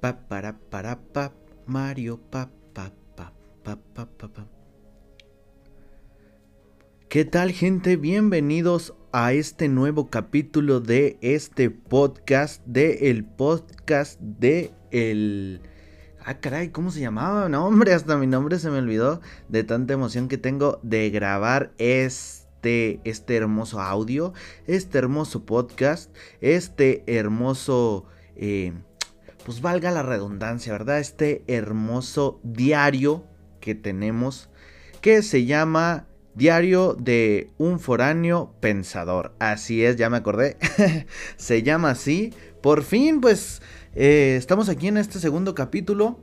Pa para para pa Mario pa pa pa pa pa pa pa. ¿Qué tal gente? Bienvenidos a este nuevo capítulo de este podcast, de el podcast de el... Ah, caray, ¿cómo se llamaba? No, hombre, hasta mi nombre se me olvidó de tanta emoción que tengo de grabar este, este hermoso audio, este hermoso podcast, este hermoso... Eh, pues valga la redundancia, ¿verdad? Este hermoso diario que tenemos que se llama Diario de un foráneo pensador. Así es, ya me acordé. se llama así. Por fin, pues, eh, estamos aquí en este segundo capítulo.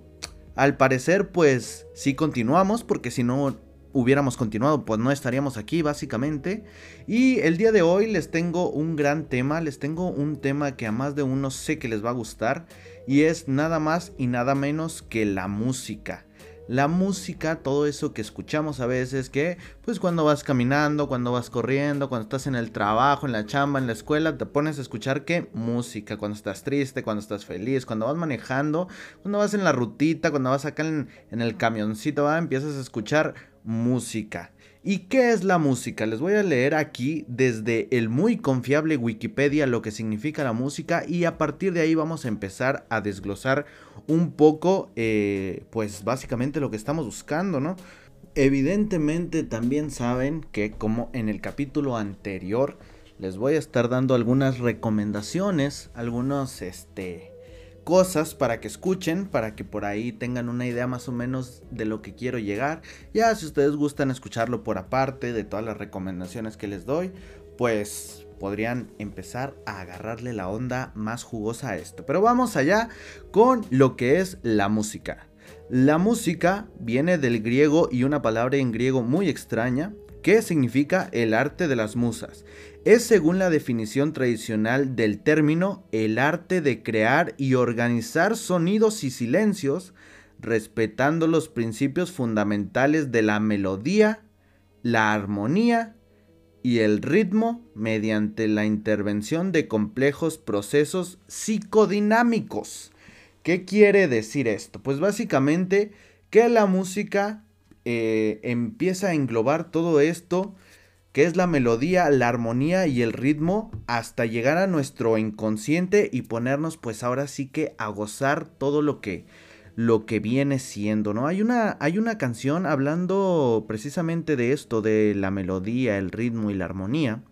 Al parecer, pues, sí continuamos, porque si no hubiéramos continuado, pues no estaríamos aquí, básicamente. Y el día de hoy les tengo un gran tema, les tengo un tema que a más de uno sé que les va a gustar y es nada más y nada menos que la música. La música, todo eso que escuchamos a veces, que pues cuando vas caminando, cuando vas corriendo, cuando estás en el trabajo, en la chamba, en la escuela, te pones a escuchar qué música, cuando estás triste, cuando estás feliz, cuando vas manejando, cuando vas en la rutita, cuando vas acá en, el camioncito, ¿va? empiezas a escuchar música. ¿Y qué es la música? Les voy a leer aquí desde el muy confiable Wikipedia lo que significa la música y a partir de ahí vamos a empezar a desglosar un poco, eh, pues básicamente lo que estamos buscando, ¿no? Evidentemente también saben que como en el capítulo anterior les voy a estar dando algunas recomendaciones, algunos, este, cosas para que escuchen, para que por ahí tengan una idea más o menos de lo que quiero llegar. Ya si ustedes gustan escucharlo por aparte de todas las recomendaciones que les doy, pues podrían empezar a agarrarle la onda más jugosa a esto. Pero vamos allá con lo que es la música. La música viene del griego y una palabra en griego muy extraña que significa el arte de las musas es según la definición tradicional del término el arte de crear y organizar sonidos y silencios respetando los principios fundamentales de la melodía, la armonía y el ritmo mediante la intervención de complejos procesos psicodinámicos. ¿Qué quiere decir esto? Pues básicamente que la música eh, empieza a englobar todo esto que es la melodía, la armonía y el ritmo hasta llegar a nuestro inconsciente y ponernos pues ahora sí que a gozar todo lo que lo que viene siendo, ¿no? Hay una hay una canción hablando precisamente de esto de la melodía, el ritmo y la armonía.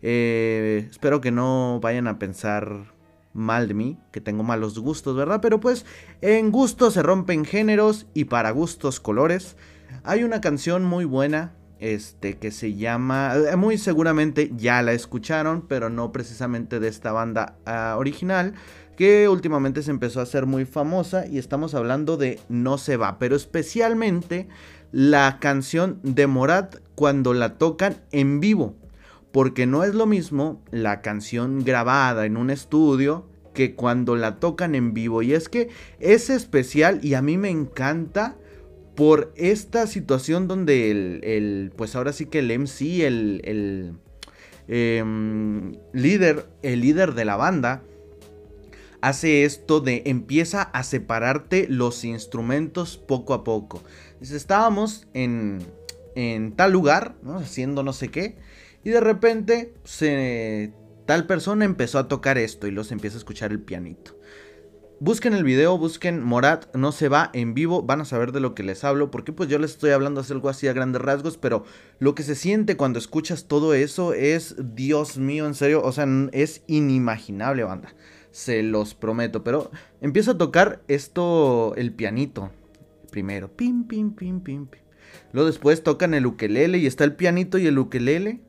Eh, espero que no vayan a pensar mal de mí, que tengo malos gustos, ¿verdad? Pero pues en gustos se rompen géneros y para gustos colores. Hay una canción muy buena este que se llama eh, muy seguramente ya la escucharon pero no precisamente de esta banda ah, original que últimamente se empezó a hacer muy famosa y estamos hablando de No se va pero especialmente la canción de Morat cuando la tocan en vivo porque no es lo mismo la canción grabada en un estudio que cuando la tocan en vivo y es que es especial y a mí me encanta por esta situación donde el, pues ahora sí que el MC, el, el em, líder, el líder de la banda, hace esto de empieza a separarte los instrumentos poco a poco. Dice, estábamos en, en tal lugar, haciendo no sé qué, y de repente se, tal persona empezó a tocar esto y los empieza a escuchar el pianito. Busquen el video, busquen Morat, no se va en vivo, van a saber de lo que les hablo, porque pues yo les estoy hablando de algo así a grandes rasgos, pero lo que se siente cuando escuchas todo eso es, Dios mío, en serio, o sea, es inimaginable, banda, se los prometo, pero empiezo a tocar esto, el pianito, primero, pim, pim, pim, pim, pim. Luego después tocan el ukelele y está el pianito y el ukelele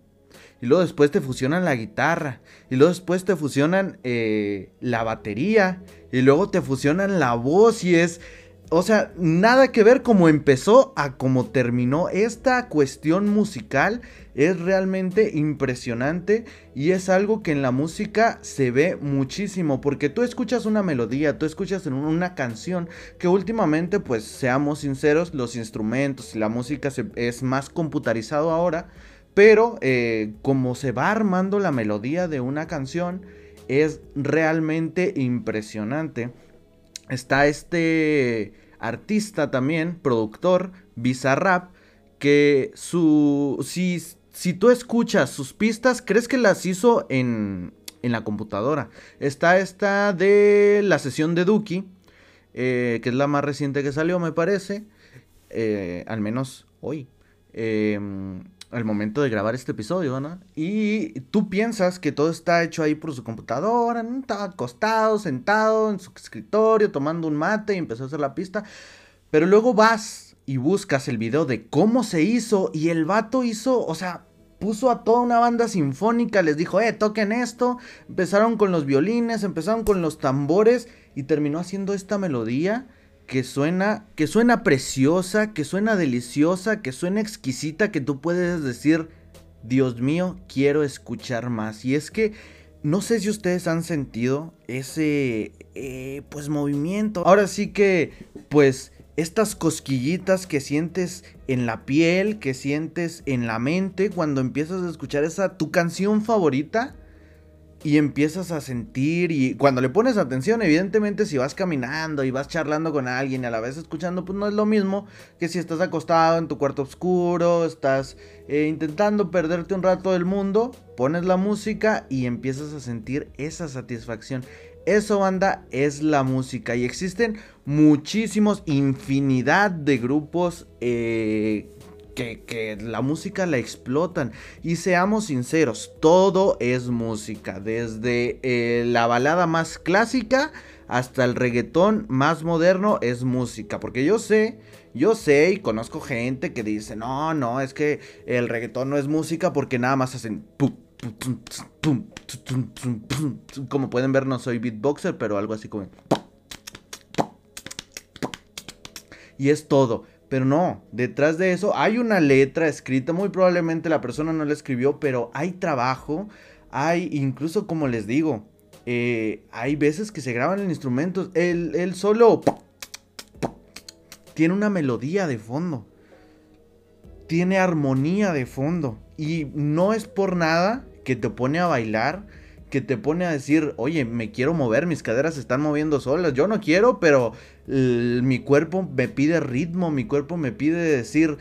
y luego después te fusionan la guitarra, y luego después te fusionan eh, la batería, y luego te fusionan la voz y es... O sea, nada que ver cómo empezó a cómo terminó. Esta cuestión musical es realmente impresionante y es algo que en la música se ve muchísimo porque tú escuchas una melodía, tú escuchas una canción que últimamente, pues seamos sinceros, los instrumentos y la música es más computarizado ahora pero eh, como se va armando la melodía de una canción, es realmente impresionante. está este artista también, productor, Bizarrap, que su... Si, si tú escuchas sus pistas, crees que las hizo en, en la computadora. Está esta de la sesión de Duki, eh, que es la más reciente que salió, me parece. Eh, al menos hoy. Em, al momento de grabar este episodio, ¿no? Y tú piensas que todo está hecho ahí por su computadora, ¿no? Estaba acostado, sentado en su escritorio, tomando un mate y empezó a hacer la pista. Pero luego vas y buscas el video de cómo se hizo y el vato hizo, o sea, puso a toda una banda sinfónica, les dijo, eh, toquen esto. Empezaron con los violines, empezaron con los tambores y terminó haciendo esta melodía que suena, que suena preciosa, que suena deliciosa, que suena exquisita, que tú puedes decir, Dios mío, quiero escuchar más. Y es que no sé si ustedes han sentido ese, eh, pues, movimiento. Ahora sí que, pues, estas cosquillitas que sientes en la piel, que sientes en la mente cuando empiezas a escuchar esa tu canción favorita y empiezas a sentir y cuando le pones atención, evidentemente si vas caminando y vas charlando con alguien y a la vez escuchando, pues no es lo mismo que si estás acostado en tu cuarto oscuro, estás eh, intentando perderte un rato del mundo, pones la música y empiezas a sentir esa satisfacción. Eso, banda, es la música. Y existen muchísimos, infinidad de grupos eh, que, la música la explotan. Y seamos sinceros, todo es música. Desde eh, la balada más clásica hasta el reggaetón más moderno es música. Porque yo sé, yo sé y conozco gente que dice, no, no, es que el reggaetón no es música porque nada más hacen... Como pueden ver, no soy beatboxer, pero algo así como... Y es todo. Pero no, detrás de eso hay una letra escrita, muy probablemente la persona no la escribió, pero hay trabajo, hay incluso como les digo, eh, hay veces que se graban en instrumentos, el, solo tiene una melodía de fondo, tiene armonía de fondo y no es por nada que te pone a bailar, que te pone a decir, oye, me quiero mover, mis caderas se están moviendo solas, yo no quiero, pero mi cuerpo me pide ritmo, mi cuerpo me pide decir,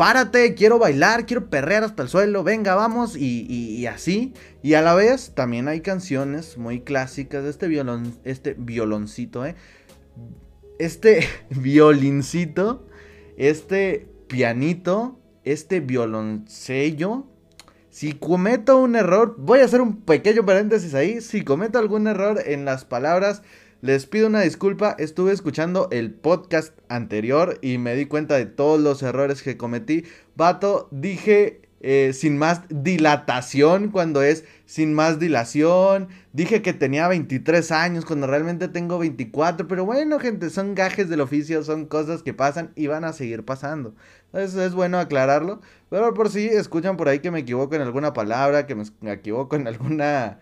párate, quiero bailar, quiero perrear hasta el suelo, venga, vamos, y, así. Y a la vez también hay canciones muy clásicas de este violon, este violoncito, ¿eh? Este violincito, este pianito, este violoncello. Si cometo un error, voy a hacer un pequeño paréntesis ahí. Si cometo algún error en las palabras, les pido una disculpa, estuve escuchando el podcast anterior y me di cuenta de todos los errores que cometí. Vato, dije eh, sin más dilatación cuando es sin más dilación. Dije que tenía 23 años cuando realmente tengo 24. Pero bueno, gente, son gajes del oficio, son cosas que pasan y van a seguir pasando. Entonces es bueno aclararlo. Pero por si escuchan por ahí que me equivoco en alguna palabra, que me equivoco en alguna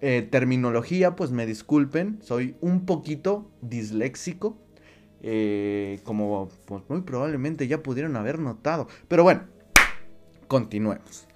eh, terminología, pues me disculpen, soy un poquito disléxico, eh, como pues, muy probablemente ya pudieron haber notado. Pero bueno, continuemos.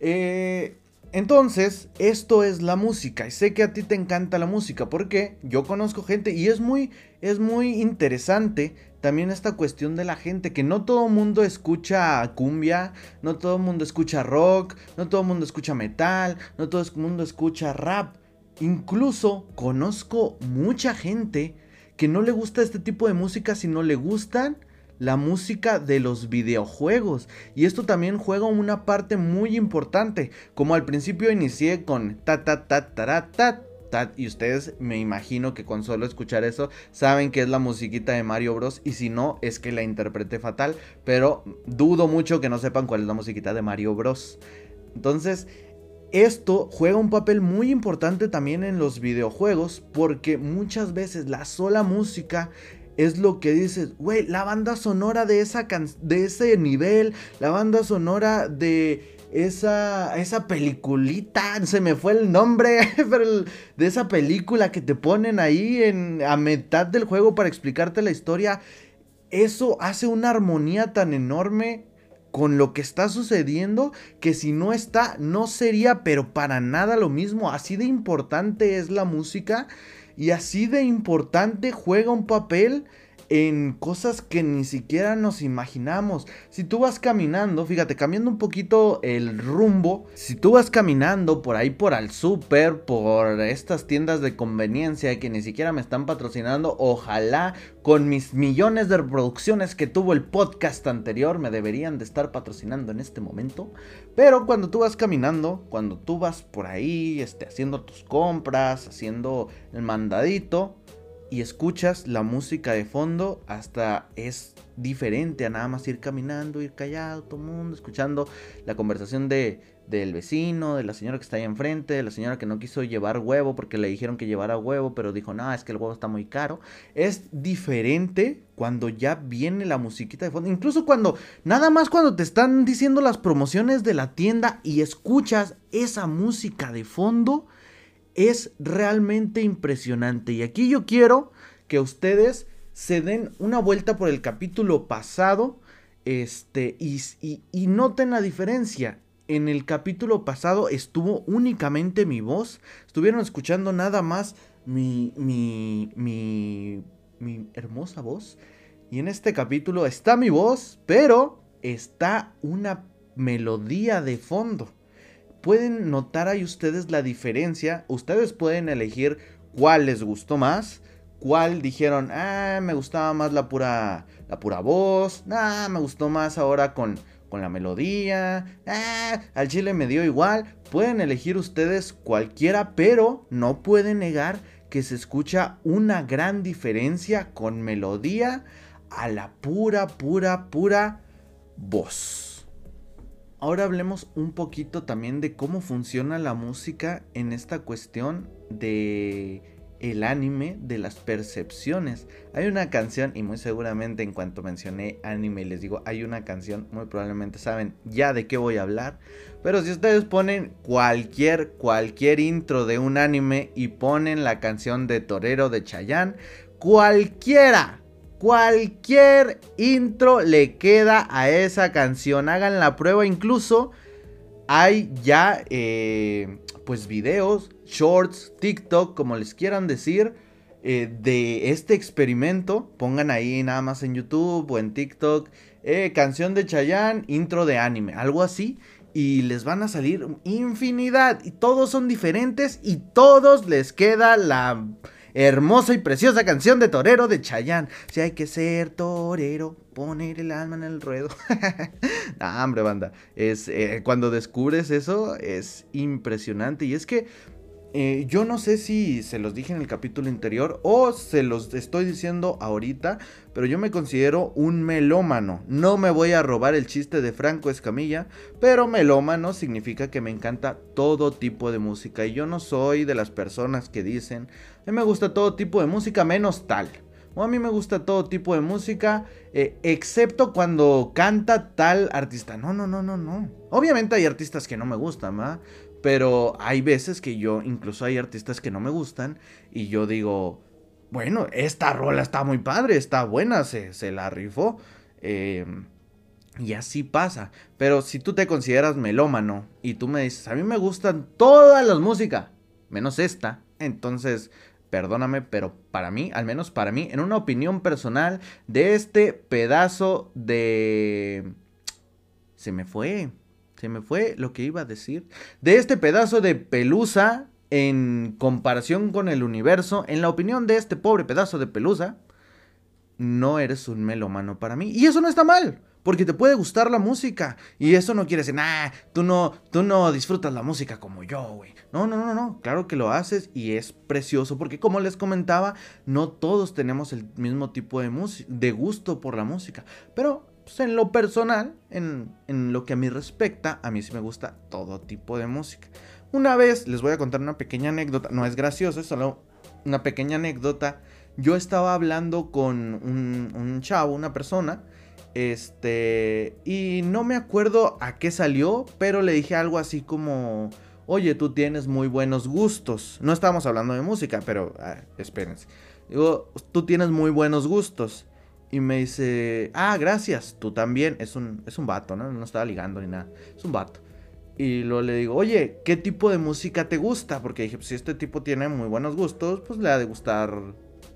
Eh, entonces, esto es la música. Y sé que a ti te encanta la música. Porque yo conozco gente. Y es muy. Es muy interesante. También esta cuestión de la gente. Que no todo mundo escucha cumbia. No todo mundo escucha rock. No todo mundo escucha metal. No todo mundo escucha rap. Incluso conozco mucha gente que no le gusta este tipo de música. Sino le gustan la música de los videojuegos. Y esto también juega una parte muy importante. Como al principio inicié con ta ta ta ta ta. Y ustedes me imagino que con solo escuchar eso saben que es la musiquita de Mario Bros. Y si no, es que la interpreté fatal. Pero dudo mucho que no sepan cuál es la musiquita de Mario Bros. Entonces, esto juega un papel muy importante también en los videojuegos porque muchas veces la sola música es lo que dices, güey, la banda sonora de, esa de ese nivel, la banda sonora de esa, esa peliculita, se me fue el nombre, de esa película que te ponen ahí en, a mitad del juego para explicarte la historia, eso hace una armonía tan enorme con lo que está sucediendo que si no está no sería pero para nada lo mismo, así de importante es la música Y así de importante juega un papel en cosas que ni siquiera nos imaginamos. Si tú vas caminando, fíjate, cambiando un poquito el rumbo, si tú vas caminando por ahí por al súper, por estas tiendas de conveniencia que ni siquiera me están patrocinando, ojalá con mis millones de reproducciones que tuvo el podcast anterior me deberían de estar patrocinando en este momento. Pero cuando tú vas caminando, cuando tú vas por ahí, este, haciendo tus compras, haciendo el mandadito, y escuchas la música de fondo, hasta es diferente a nada más ir caminando, ir callado, todo el mundo, escuchando la conversación de, del vecino, de la señora que está ahí enfrente, de la señora que no quiso llevar huevo porque le dijeron que llevara huevo, pero dijo, no, es que el huevo está muy caro. Es diferente cuando ya viene la musiquita de fondo, incluso cuando, nada más cuando te están diciendo las promociones de la tienda y escuchas esa música de fondo es realmente impresionante. Y aquí yo quiero que ustedes se den una vuelta por el capítulo pasado este, y, y, noten la diferencia. En el capítulo pasado estuvo únicamente mi voz. Estuvieron escuchando nada más mi, mi, mi, mi hermosa voz. Y en este capítulo está mi voz, pero está una melodía de fondo pueden notar ahí ustedes la diferencia. Ustedes pueden elegir cuál les gustó más. Cuál dijeron, ah, me gustaba más la pura, la pura voz. Ah, me gustó más ahora con, con la melodía. Ah, al chile me dio igual. Pueden elegir ustedes cualquiera, pero no pueden negar que se escucha una gran diferencia con melodía a la pura, pura, pura voz. Ahora hablemos un poquito también de cómo funciona la música en esta cuestión de el anime, de las percepciones. Hay una canción y muy seguramente en cuanto mencioné anime les digo, hay una canción, muy probablemente saben ya de qué voy a hablar, pero si ustedes ponen cualquier cualquier intro de un anime y ponen la canción de Torero de Chayanne, cualquiera Cualquier intro le queda a esa canción. Hagan la prueba. Incluso hay ya eh, pues videos, shorts, TikTok, como les quieran decir, eh, de este experimento. Pongan ahí nada más en YouTube o en TikTok. Eh, canción de Chayanne, intro de anime, algo así. Y les van a salir infinidad. Y todos son diferentes y todos les queda la hermosa y preciosa canción de torero de Chayanne. Si hay que ser torero, poner el alma en el ruedo. nah, hombre, banda. Es, eh, cuando descubres eso es impresionante. Y es que eh, yo no sé si se los dije en el capítulo anterior o se los estoy diciendo ahorita, pero yo me considero un melómano. No me voy a robar el chiste de Franco Escamilla, pero melómano significa que me encanta todo tipo de música y yo no soy de las personas que dicen, a mí me gusta todo tipo de música menos tal. O a mí me gusta todo tipo de música, eh, excepto cuando canta tal artista. No, no, no, no, no. Obviamente hay artistas que no me gustan, ¿verdad? Pero hay veces que yo, incluso hay artistas que no me gustan y yo digo, bueno, esta rola está muy padre, está buena, se, se la rifó. Em, y así pasa. Pero si tú te consideras melómano y tú me dices, a mí me gustan todas las músicas, menos esta, entonces, perdóname, pero para mí, al menos para mí, en una opinión personal de este pedazo de... Se me fue. Se me fue lo que iba a decir. De este pedazo de pelusa en comparación con el universo, en la opinión de este pobre pedazo de pelusa, no eres un melómano para mí. Y eso no está mal, porque te puede gustar la música. Y eso no quiere decir, nah, tú no, tú no disfrutas la música como yo, güey. No, no, no, no, claro que lo haces y es precioso, porque como les comentaba, no todos tenemos el mismo tipo de, de gusto por la música. Pero pues, en lo personal, en, lo que a mí respecta, a mí sí me gusta todo tipo de música. Una vez les voy a contar una pequeña anécdota, no es gracioso, es solo una pequeña anécdota. Yo estaba hablando con un chavo, una persona, este, y no me acuerdo a qué salió, pero le dije algo así como, oye, tú tienes muy buenos gustos. No estábamos hablando de música, pero ah, espérense. Digo, tú tienes muy buenos gustos. Y me dice, ah, gracias, tú también. Es un, es un vato, ¿no? No estaba ligando ni nada. Es un vato. Y luego le digo, oye, ¿qué tipo de música te gusta? Porque dije, pues si este tipo tiene muy buenos gustos, pues le ha de gustar,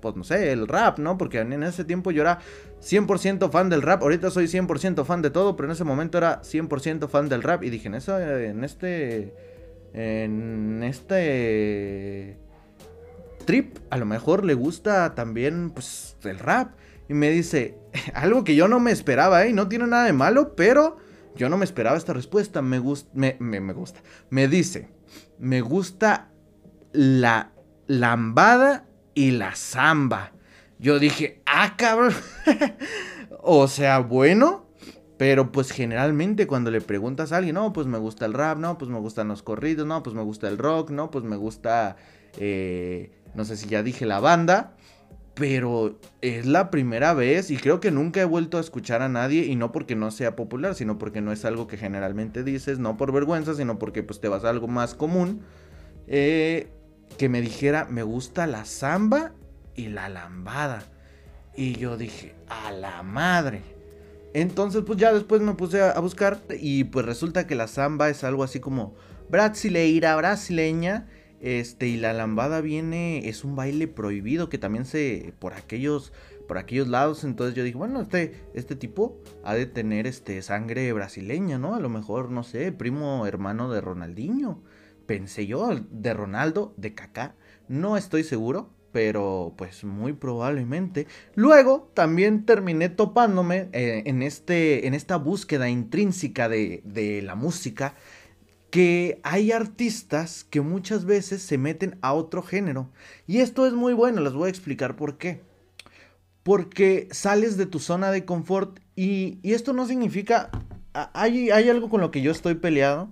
pues no sé, el rap, ¿no? Porque en ese tiempo yo era 100% fan del rap. Ahorita soy 100% fan de todo, pero en ese momento era 100% fan del rap. Y dije, en, eso, en este... En este... Trip, a lo mejor le gusta también, pues, el rap. Y me dice, algo que yo no me esperaba, ¿eh? No tiene nada de malo, pero yo no me esperaba esta respuesta. Me, gusta, me, me, gusta. Me dice, me gusta la lambada y la zamba. Yo dije, ah, cabrón. o sea, bueno. Pero pues generalmente cuando le preguntas a alguien, no, pues me gusta el rap, no, pues me gustan los corridos, no, pues me gusta el rock, no, pues me gusta, eh, no sé si ya dije la banda pero es la primera vez y creo que nunca he vuelto a escuchar a nadie y no porque no sea popular, sino porque no es algo que generalmente dices, no por vergüenza, sino porque pues te vas a algo más común, eh, que me dijera, me gusta la samba y la lambada. Y yo dije, a la madre. Entonces pues ya después me puse a, buscar y pues resulta que la samba es algo así como brasileira, brasileña este, y la lambada viene, es un baile prohibido que también se, por aquellos, por aquellos lados, entonces yo dije, bueno, este, este tipo ha de tener, este, sangre brasileña, ¿no? A lo mejor, no sé, primo hermano de Ronaldinho, pensé yo, de Ronaldo, de Kaká, no estoy seguro, pero pues muy probablemente. Luego también terminé topándome eh, en, este, en esta búsqueda intrínseca de, de la música que hay artistas que muchas veces se meten a otro género. Y esto es muy bueno, les voy a explicar por qué. Porque sales de tu zona de confort y, esto no significa... Hay, hay, algo con lo que yo estoy peleado.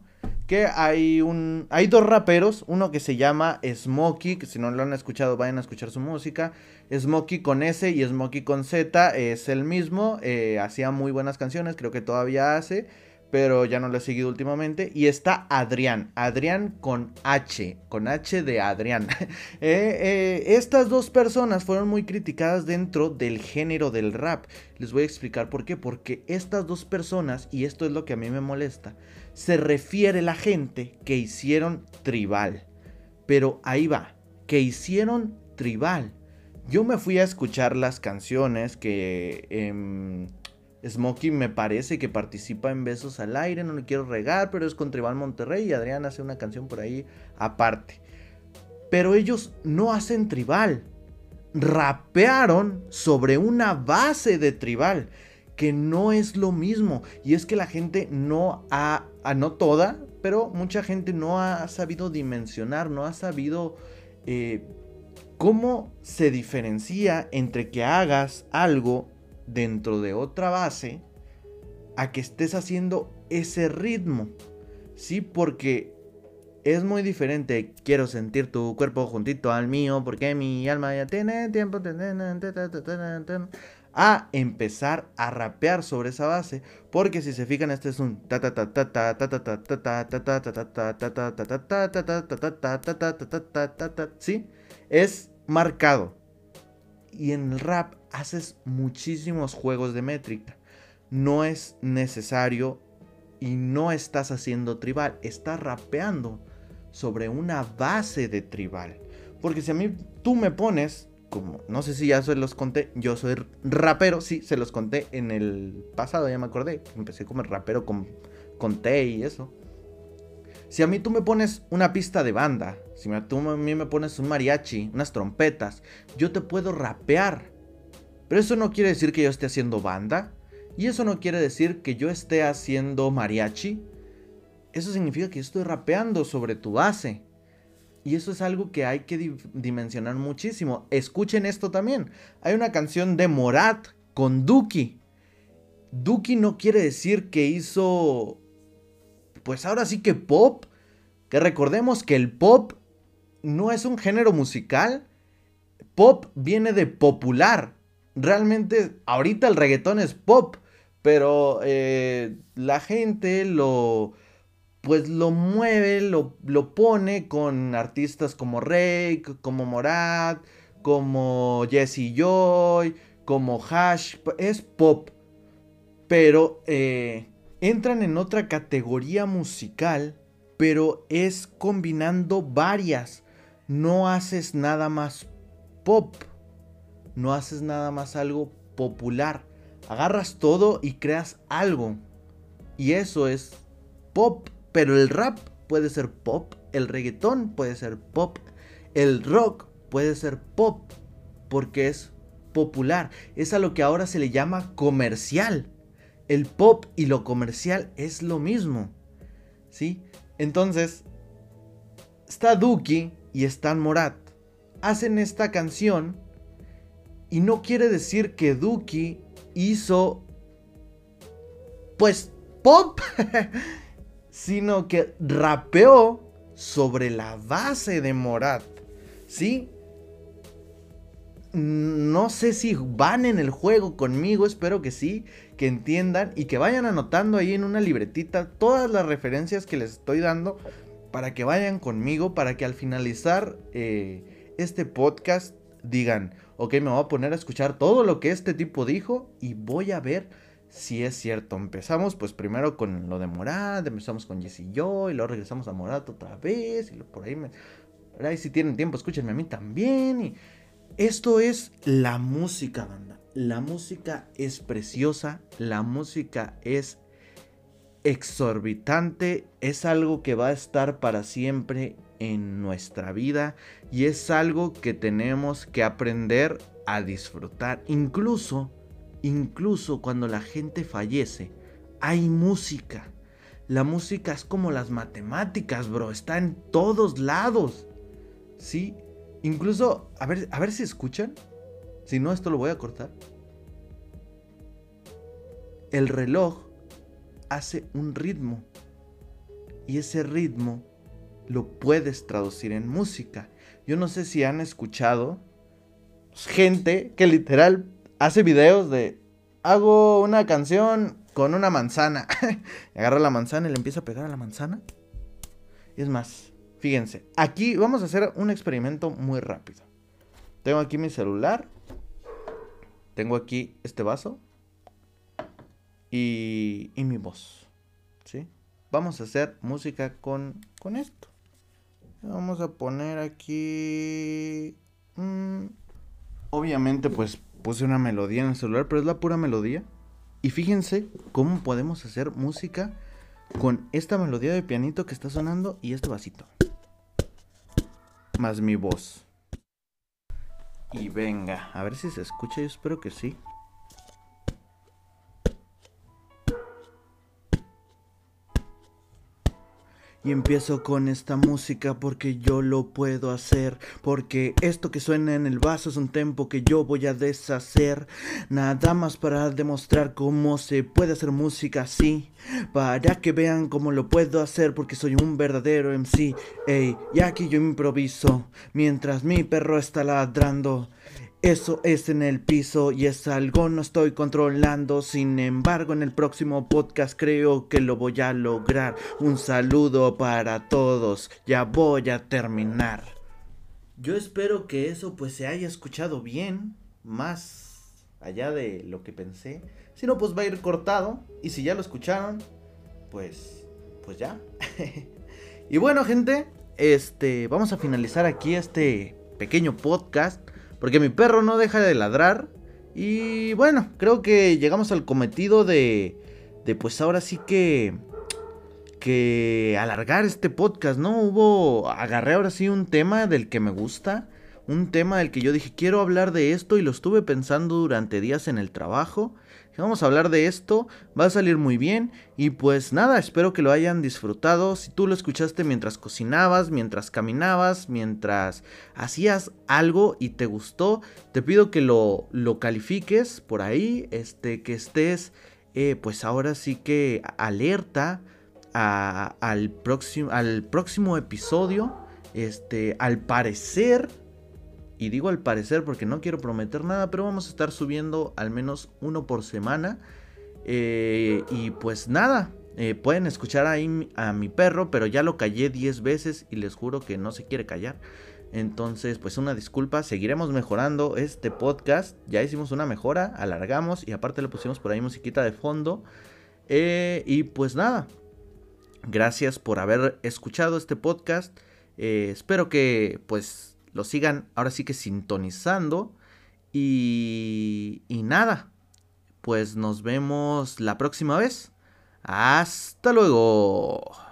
Que hay un. Hay dos raperos. Uno que se llama Smokey. Que si no lo han escuchado, vayan a escuchar su música. Smokey con S y Smokey con Z. Es el mismo. Eh, hacía muy buenas canciones. Creo que todavía hace pero ya no lo he seguido últimamente. Y está Adrián, Adrián con H, con H de Adrián. Eh, eh, estas dos personas fueron muy criticadas dentro del género del rap. Les voy a explicar por qué. Porque estas dos personas, y esto es lo que a mí me molesta, se refiere la gente que hicieron tribal. Pero ahí va, que hicieron tribal. Yo me fui a escuchar las canciones que... Em, Smokey me parece que participa en Besos al Aire, no le quiero regar, pero es con Tribal Monterrey y Adrián hace una canción por ahí aparte. Pero ellos no hacen tribal. Rapearon sobre una base de tribal, que no es lo mismo. Y es que la gente no ha, no toda, pero mucha gente no ha sabido dimensionar, no ha sabido eh, cómo se diferencia entre que hagas algo dentro de otra base a que estés haciendo ese ritmo. Sí, porque es muy diferente. Quiero sentir tu cuerpo juntito al mío porque mi alma ya tiene tiempo a empezar a rapear sobre esa base. Porque si se fijan, este es un ¿Sí? Es marcado. Y en el rap haces muchísimos juegos de métrica. No es necesario y no estás haciendo tribal, estás rapeando sobre una base de tribal. Porque si a mí tú me pones, como no sé si ya se los conté, yo soy rapero, sí, se los conté en el pasado, ya me acordé. Empecé como rapero con, con T y eso. Si a mí tú me pones una pista de banda, si tú a mí me pones un mariachi, unas trompetas, yo te puedo rapear pero eso no quiere decir que yo esté haciendo banda. Y eso no quiere decir que yo esté haciendo mariachi. Eso significa que yo estoy rapeando sobre tu base. Y eso es algo que hay que dimensionar muchísimo. Escuchen esto también. Hay una canción de Morat con Duki. Duki no quiere decir que hizo... Pues ahora sí que pop. Que recordemos que el pop no es un género musical. Pop viene de popular realmente ahorita el reggaetón es pop, pero eh, la gente lo pues lo mueve, lo, lo, pone con artistas como Rake, como Morat, como Jesse Joy, como Hash, es pop, pero eh, entran en otra categoría musical pero es combinando varias. No haces nada más pop, no haces nada más algo popular. Agarras todo y creas algo. Y eso es pop, pero el rap puede ser pop, el reggaetón puede ser pop, el rock puede ser pop, porque es popular. Es a lo que ahora se le llama comercial. El pop y lo comercial es lo mismo. ¿Sí? Entonces, está Duki y Stan Morat. Hacen esta canción y no quiere decir que Duki hizo pues pop, sino que rapeó sobre la base de Morat. ¿Sí? No sé si van en el juego conmigo, espero que sí, que entiendan y que vayan anotando ahí en una libretita todas las referencias que les estoy dando para que vayan conmigo, para que al finalizar eh, este podcast digan, ok, me voy a poner a escuchar todo lo que este tipo dijo y voy a ver si es cierto. Empezamos pues primero con lo de Morat, empezamos con Jesse y yo y luego regresamos a Morat otra vez y por ahí me... Ahí si tienen tiempo, escúchenme a mí también. Y esto es la música, banda. La música es preciosa, la música es exorbitante, es algo que va a estar para siempre en nuestra vida y es algo que tenemos que aprender a disfrutar. Incluso, incluso cuando la gente fallece, hay música. La música es como las matemáticas, bro, está en todos lados. ¿Sí? Incluso, a ver, a ver si escuchan. Si no, esto lo voy a cortar. El reloj hace un ritmo. Y ese ritmo lo puedes traducir en música. Yo no sé si han escuchado gente que literal hace videos de hago una canción con una manzana. Agarra la manzana y le empieza a pegar a la manzana. Y es más, fíjense, aquí vamos a hacer un experimento muy rápido. Tengo aquí mi celular. Tengo aquí este vaso. Y, y mi voz. ¿Sí? Vamos a hacer música con, con esto. Vamos a poner aquí... Mm, obviamente pues puse una melodía en el celular, pero es la pura melodía. Y fíjense cómo podemos hacer música con esta melodía de pianito que está sonando y este vasito. Más mi voz. Y venga, a ver si se escucha, yo espero que sí. Y empiezo con esta música porque yo lo puedo hacer. Porque esto que suena en el vaso es un tempo que yo voy a deshacer. Nada más para demostrar cómo se puede hacer música así. Para que vean cómo lo puedo hacer porque soy un verdadero MC. Ey, y aquí yo improviso mientras mi perro está ladrando. Eso es en el piso y es algo no estoy controlando. Sin embargo, en el próximo podcast creo que lo voy a lograr. Un saludo para todos. Ya voy a terminar. Yo espero que eso pues se haya escuchado bien, más allá de lo que pensé. Si no, pues va a ir cortado. Y si ya lo escucharon, pues, pues ya. y bueno, gente, este, vamos a finalizar aquí este pequeño podcast. Porque mi perro no deja de ladrar. Y bueno, creo que llegamos al cometido de, de pues ahora sí que que alargar este podcast, ¿no? Hubo, agarré ahora sí un tema del que me gusta, un tema del que yo dije, quiero hablar de esto y lo estuve pensando durante días en el trabajo Vamos a hablar de esto, va a salir muy bien y pues nada, espero que lo hayan disfrutado. Si tú lo escuchaste mientras cocinabas, mientras caminabas, mientras hacías algo y te gustó, te pido que lo, lo califiques por ahí, este, que estés eh, pues ahora sí que alerta al, próximo, al próximo episodio. Este, al parecer y digo al parecer porque no quiero prometer nada, pero vamos a estar subiendo al menos uno por semana. Eh, y pues nada, eh, pueden escuchar ahí a mi perro, pero ya lo callé 10 veces y les juro que no se quiere callar. Entonces, pues una disculpa, seguiremos mejorando este podcast. Ya hicimos una mejora, alargamos y aparte le pusimos por ahí musiquita de fondo. Eh, y pues nada, Gracias por haber escuchado este podcast. Espero que pues lo sigan ahora sí que sintonizando. Y, y nada, pues nos vemos la próxima vez. Hasta luego.